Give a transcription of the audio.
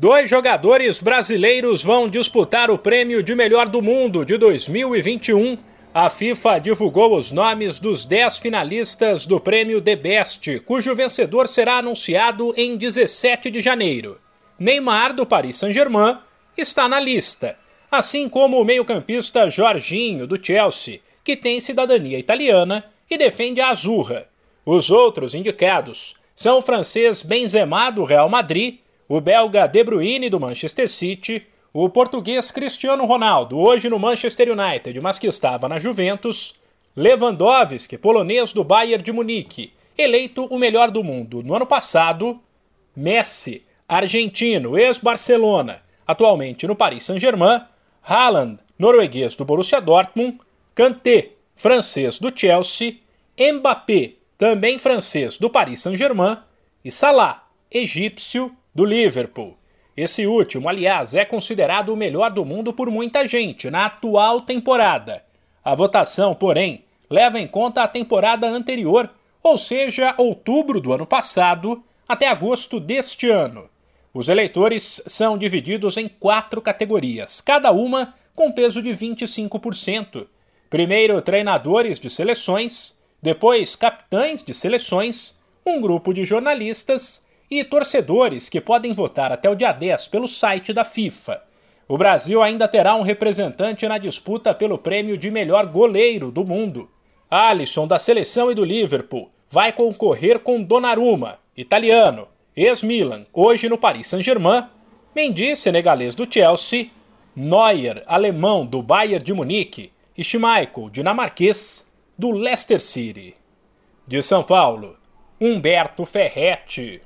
Dois jogadores brasileiros vão disputar o prêmio de melhor do mundo de 2021. A FIFA divulgou os nomes dos 10 finalistas do prêmio The Best, cujo vencedor será anunciado em 17 de janeiro. Neymar, do Paris Saint-Germain, está na lista, assim como o meio-campista Jorginho, do Chelsea, que tem cidadania italiana e defende a Azurra. Os outros indicados são o francês Benzema, do Real Madrid o belga De Bruyne do Manchester City, o português Cristiano Ronaldo, hoje no Manchester United, mas que estava na Juventus, Lewandowski, polonês do Bayern de Munique, eleito o melhor do mundo no ano passado, Messi, argentino, ex-Barcelona, atualmente no Paris Saint-Germain, Haaland, norueguês do Borussia Dortmund, Kanté, francês do Chelsea, Mbappé, também francês do Paris Saint-Germain, e Salah, egípcio do Liverpool. Esse último, aliás, é considerado o melhor do mundo por muita gente na atual temporada. A votação, porém, leva em conta a temporada anterior, ou seja, outubro do ano passado até agosto deste ano. Os eleitores são divididos em quatro categorias, cada uma com peso de 25%. Primeiro, treinadores de seleções, depois, capitães de seleções, um grupo de jornalistas e torcedores que podem votar até o dia 10 pelo site da FIFA. O Brasil ainda terá um representante na disputa pelo prêmio de melhor goleiro do mundo. Alisson, da seleção e do Liverpool, vai concorrer com Donnarumma, italiano, ex-Milan, hoje no Paris Saint-Germain, Mendy, senegalês do Chelsea, Neuer, alemão do Bayern de Munique e Schmeichel, dinamarquês, do Leicester City. De São Paulo, Humberto Ferretti.